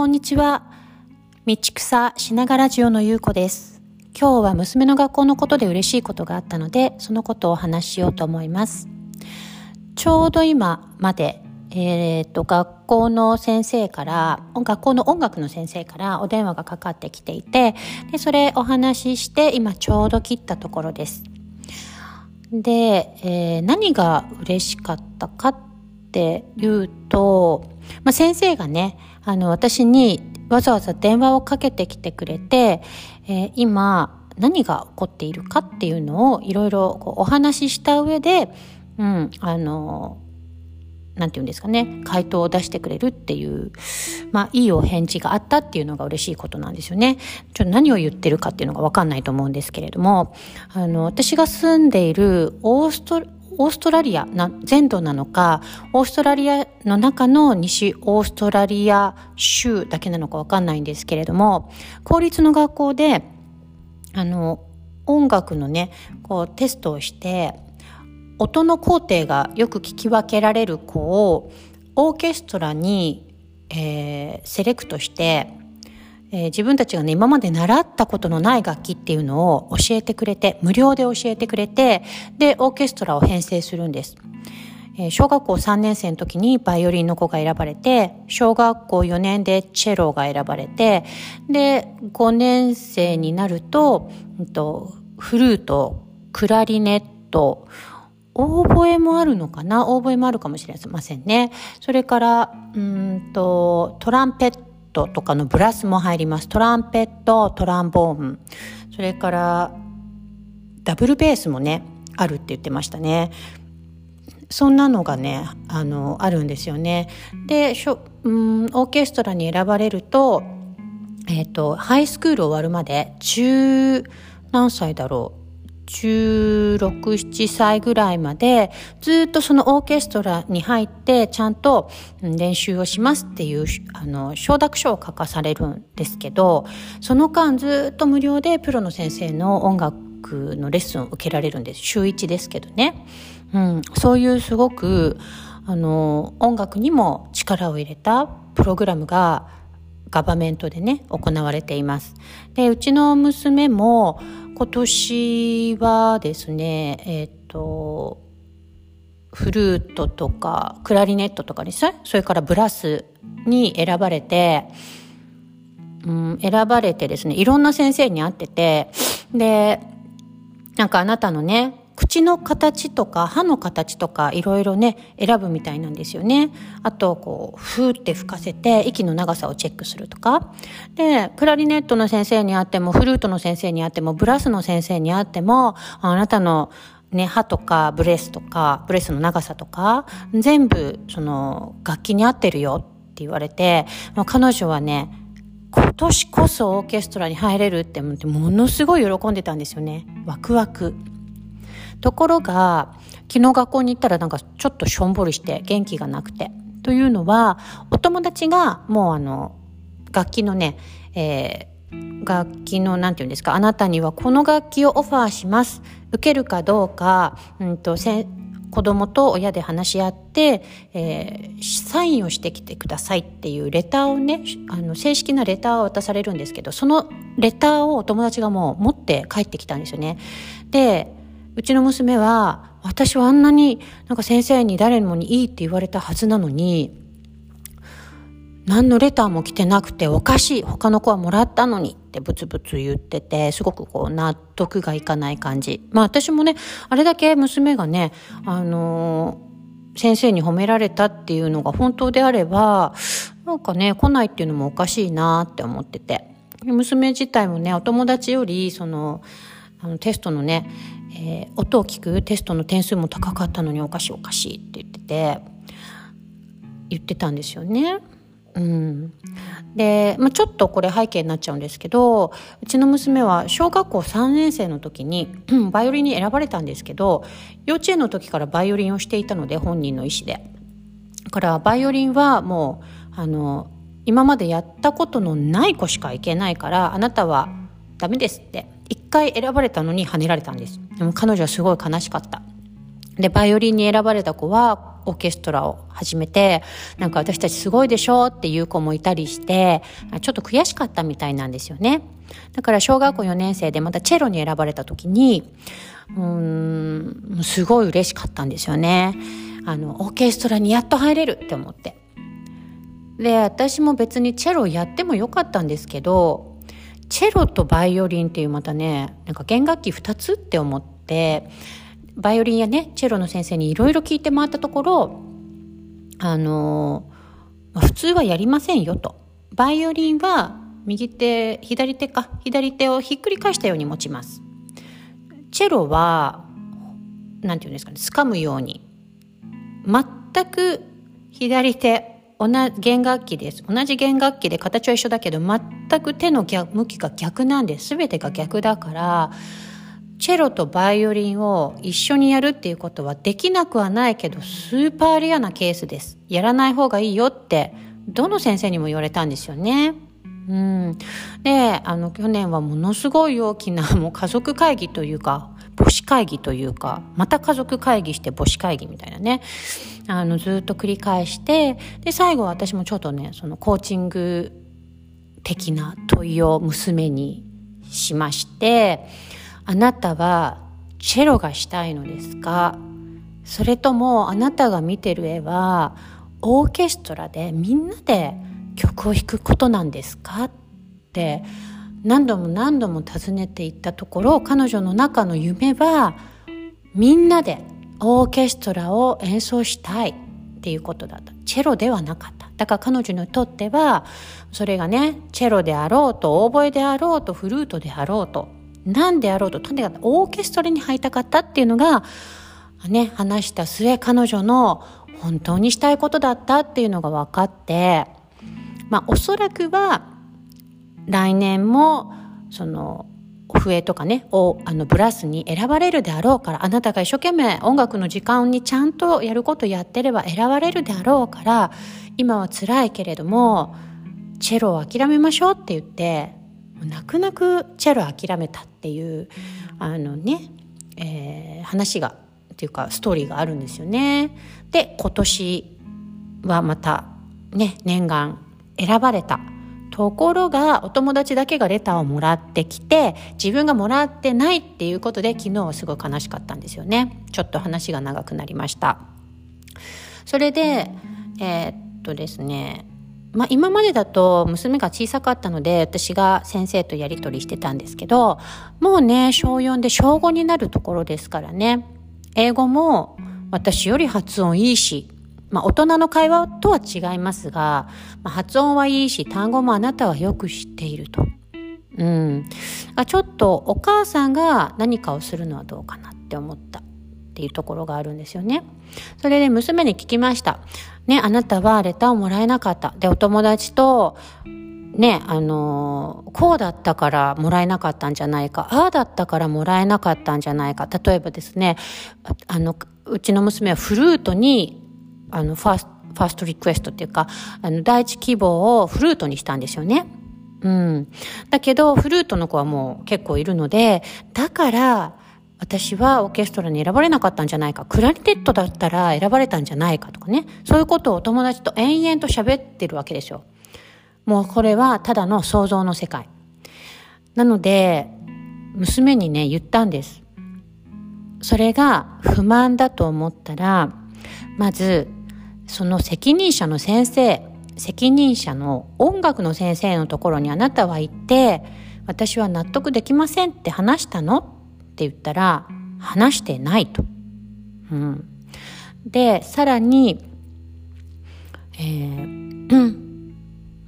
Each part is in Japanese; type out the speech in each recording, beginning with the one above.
こんにちは。道草しながらジオのゆうこです。今日は娘の学校のことで嬉しいことがあったので、そのことをお話ししようと思います。ちょうど今まで、えっ、ー、と、学校の先生から、学校の音楽の先生からお電話がかかってきていて、で、それお話しして、今ちょうど切ったところです。で、えー、何が嬉しかったかってっていうと、まあ、先生がね、あの、私にわざわざ電話をかけてきてくれて、えー、今何が起こっているかっていうのをいろいろお話しした上で、うん、あの、なんて言うんですかね、回答を出してくれるっていう、まあ、いいお返事があったっていうのが嬉しいことなんですよね。ちょっと何を言ってるかっていうのがわかんないと思うんですけれども、あの、私が住んでいるオーストオーストラリアな全土なのか、オーストラリアの中の西オーストラリア州だけなのかわかんないんですけれども、公立の学校で、あの、音楽のね、こうテストをして、音の工程がよく聞き分けられる子をオーケストラに、えー、セレクトしてえー、自分たちがね、今まで習ったことのない楽器っていうのを教えてくれて、無料で教えてくれて、で、オーケストラを編成するんです。えー、小学校3年生の時にバイオリンの子が選ばれて、小学校4年でチェロが選ばれて、で、5年生になると、うんと、フルート、クラリネット、オーボエもあるのかな？オーボエもあるかもしれませんね。それから、うんと、トランペット、トとかのブラスも入ります。トランペット、トランボーン、それからダブルベースもね、あるって言ってましたね。そんなのがね、あの、あるんですよね。で、しょうん、オーケストラに選ばれると、えっ、ー、と、ハイスクール終わるまで、中、何歳だろう？16、7歳ぐらいまでずっとそのオーケストラに入ってちゃんと練習をしますっていうあの承諾書を書かされるんですけどその間ずっと無料でプロの先生の音楽のレッスンを受けられるんです週1ですけどね、うん、そういうすごくあの音楽にも力を入れたプログラムがガバメントでね行われています。でうちの娘も今年はですね、えっ、ー、と、フルートとかクラリネットとかですねそれからブラスに選ばれて、うん、選ばれてですねいろんな先生に会っててでなんかあなたのね口の形とか歯の形とかいろいろね選ぶみたいなんですよね。あとこうふーって吹かせて息の長さをチェックするとか。でクラリネットの先生に会ってもフルートの先生に会ってもブラスの先生に会ってもあなたのね、歯とかブレスとかブレスの長さとか全部その楽器に合ってるよって言われて、まあ、彼女はね今年こそオーケストラに入れるって思ってものすごい喜んでたんですよね。ワクワク。ところが昨日学校に行ったらなんかちょっとしょんぼりして元気がなくてというのはお友達がもうあの楽器のね、えー、楽器のなんていうんですかあなたにはこの楽器をオファーします受けるかどうか、うんと、子供と親で話し合って、えー、サインをしてきてくださいっていうレターをねあの正式なレターを渡されるんですけどそのレターをお友達がもう持って帰ってきたんですよね。でうちの娘は、私はあんなになんか先生に誰もにいいって言われたはずなのに、何のレターも来てなくておかしい。他の子はもらったのにってブツブツ言ってて、すごくこう納得がいかない感じ。まあ私もね、あれだけ娘がね、あのー、先生に褒められたっていうのが本当であれば、なんかね、来ないっていうのもおかしいなって思ってて。娘自体もね、お友達より、その、あのテストのね、えー、音を聞くテストの点数も高かったのにおかしいおかしいって言ってて言ってたんですよね。うん、で、まあ、ちょっとこれ背景になっちゃうんですけどうちの娘は小学校3年生の時に、バイオリンに選ばれたんですけど幼稚園の時からバイオリンをしていたので本人の意思で。だからバイオリンはもうあの今までやったことのない子しかいけないからあなたはダメですって一回選ばれたのに跳ねられたんですでも彼女はすごい悲しかったで、バイオリンに選ばれた子はオーケストラを始めて、なんか私たちすごいでしょっていう子もいたりして、ちょっと悔しかったみたいなんですよね。だから小学校4年生でまたチェロに選ばれた時に、うん、すごい嬉しかったんですよね。あの、オーケストラにやっと入れるって思って。で、私も別にチェロやってもよかったんですけど、チェロとバイオリンっていうまたね、なんか弦楽器2つって思って、バイオリンやね、チェロの先生にいろいろ聞いて回ったところ、あの、普通はやりませんよと。バイオリンは右手、左手か、左手をひっくり返したように持ちます。チェロは、なんていうんですかね、掴むように、全く左手、同じ弦楽器です。同じ弦楽器で形は一緒だけど、全く手の向きが逆なんで。全てが逆だから、チェロとバイオリンを一緒にやるっていうことはできなくはないけど、スーパーレアなケースです。やらない方がいいよって、どの先生にも言われたんですよね。うん。で、あの、去年はものすごい大きな、もう家族会議というか、母子会議というか、また家族会議して母子会議みたいなね。あの、ずっと繰り返して、で、最後は私もちょっとね、そのコーチング的な問いを娘にしまして、あなたはチェロがしたいのですか？それともあなたが見てる絵はオーケストラでみんなで曲を弾くことなんですか？って何度も何度も尋ねていったところ彼女の中の夢はみんなでオーケストラを演奏したい。っていうことだった。チェロではなかった。だから彼女にとってはそれがねチェロであろうとオーボエであろうとフルートであろうと何であろうととにかくオーケストラに入りたかったっていうのがね話した末彼女の本当にしたいことだったっていうのが分かってまあおそらくは来年もその笛とかねをあのブラスに選ばれるであろうからあなたが一生懸命音楽の時間にちゃんとやることやってれば選ばれるであろうから今は辛いけれどもチェロを諦めましょうって言って泣く泣くチェロ諦めたっていうあのね、えー、話がっていうかストーリーがあるんですよね。で今年はまたね念願選ばれたところがお友達だけがレターをもらってきて自分がもらってないっていうことで昨日はすごい悲しかったんですよね。ちょっと話が長くなりました。それでえー、っとですねまあ、今までだと娘が小さかったので私が先生とやり取りしてたんですけどもうね小4で小5になるところですからね。英語も私より発音いいしまあ、大人の会話とは違いますが、まあ、発音はいいし、単語もあなたはよく知っていると。うん。あちょっとお母さんが何かをするのはどうかなって思ったっていうところがあるんですよね。それで娘に聞きました。ね、あなたはレターをもらえなかった。で、お友達と、ね、あのこうだったからもらえなかったんじゃないか、ああだったからもらえなかったんじゃないか。例えばですね、あの、うちの娘はフルートにあの、ファースト、ファーストリクエストっていうか、あの、第一希望をフルートにしたんですよね。うん。だけど、フルートの子はもう結構いるので、だから、私はオーケストラに選ばれなかったんじゃないか。クラリネットだったら選ばれたんじゃないかとかね。そういうことをお友達と延々と喋ってるわけですよ。もうこれはただの想像の世界。なので、娘にね、言ったんです。それが不満だと思ったら、まずその責任者の先生、責任者の音楽の先生のところにあなたは行って、私は納得できませんって話したの？って言ったら、話してないと。うん。で、さらに、えー、うん、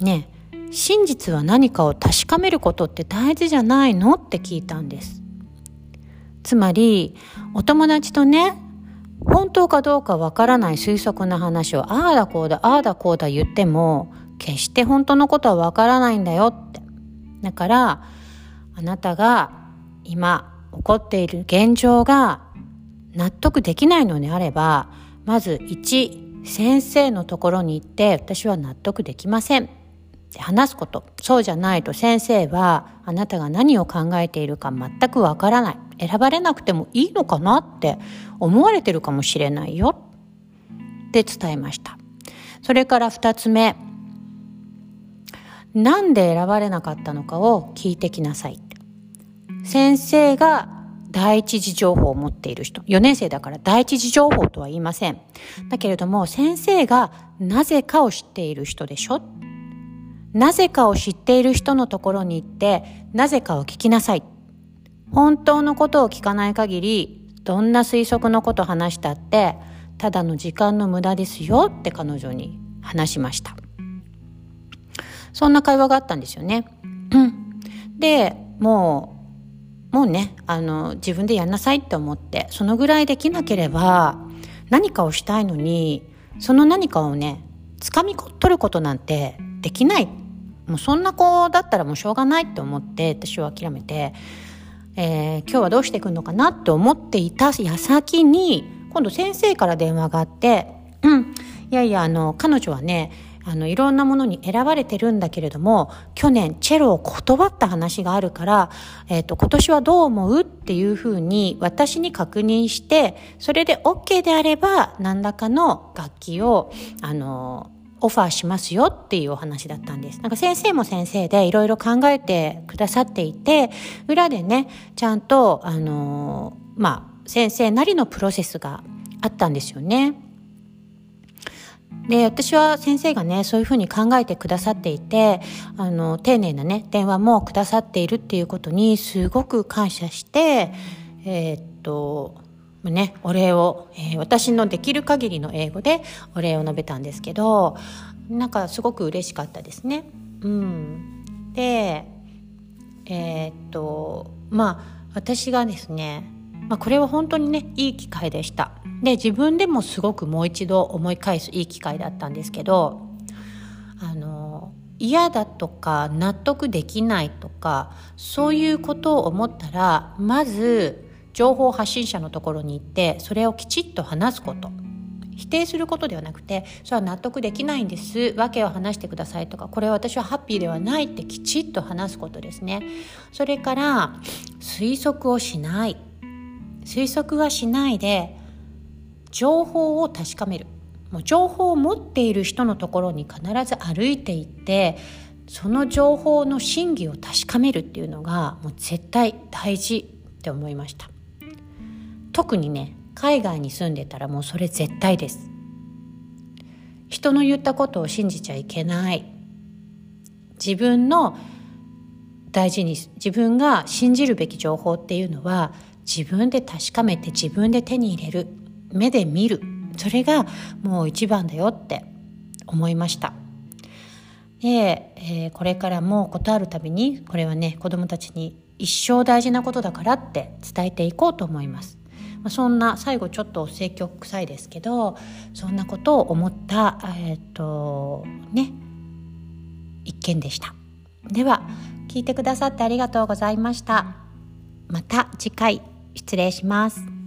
ね、真実は何かを確かめることって大事じゃないの？って聞いたんです。つまり、お友達とね、本当かどうかわからない推測な話をああだこうだああだこうだ言っても決して本当のことはわからないんだよって。だからあなたが今起こっている現状が納得できないのであればまず1先生のところに行って私は納得できません話すことそうじゃないと先生はあなたが何を考えているか全くわからない選ばれなくてもいいのかなって思われてるかもしれないよって伝えました。それから二つ目、なんで選ばれなかったのかを聞いてきなさい。先生が第一次情報を持っている人。4年生だから第一次情報とは言いません。だけれども、先生がなぜかを知っている人でしょなぜかを知っている人のところに行って、なぜかを聞きなさい。本当のことを聞かない限り、どんな推測のこと話したって、ただの時間の無駄ですよって彼女に話しました。そんな会話があったんですよね。で、もうもうね、あの、自分でやんなさいって思って、そのぐらいできなければ、何かをしたいのに、その何かをね、掴み取ることなんてできない。もうそんな子だったらもうしょうがないって思って、私は諦めて、えー、今日はどうしていくのかなって思っていた矢先に、今度先生から電話があって、うん、いやいや、あの、彼女はね、あの、いろんなものに選ばれてるんだけれども、去年チェロを断った話があるから、えっ、ー、と、今年はどう思うっていうふうに私に確認して、それで OK であれば、何らかの楽器を、あの、オファーしますよっていうお話だったんです。なんか先生も先生でいろいろ考えてくださっていて、裏でね、ちゃんと、あの、まあ、先生なりのプロセスがあったんですよね。で、私は先生がね、そういうふうに考えてくださっていて、あの、丁寧なね、電話もくださっているっていうことにすごく感謝して、えー、っと、ね、お礼を、えー、私のできる限りの英語でお礼を述べたんですけど、なんかすごく嬉しかったですね。うん。で、えー、っと、まあ、私がですね、まあ、これは本当にね、いい機会でした。で自分でもすごくもう一度思い返すいい機会だったんですけどあの嫌だとか納得できないとかそういうことを思ったらまず情報発信者のところに行ってそれをきちっと話すこと。否定することではなくてそれは納得できないんです。訳を話してくださいとかこれは私はハッピーではないってきちっと話すことですね。それから推測をしない。推測はしないで情報を確かめる。もう情報を持っている人のところに必ず歩いていってその情報の真偽を確かめるっていうのがもう絶対大事って思いました。特にね海外に住んでたらもうそれ絶対です。人の言ったことを信じちゃいけない。自分の大事に自分が信じるべき情報っていうのは自分で確かめて自分で手に入れる。目で見る。それがもう一番だよって思いました。で、えー、これからもことあるたびにこれはね子どもたちに一生大事なことだからって伝えていこうと思います、まあ、そんな最後ちょっと性教臭いですけどそんなことを思ったえっ、ー、とね一件でした。では聞いてくださってありがとうございました。また次回失礼します。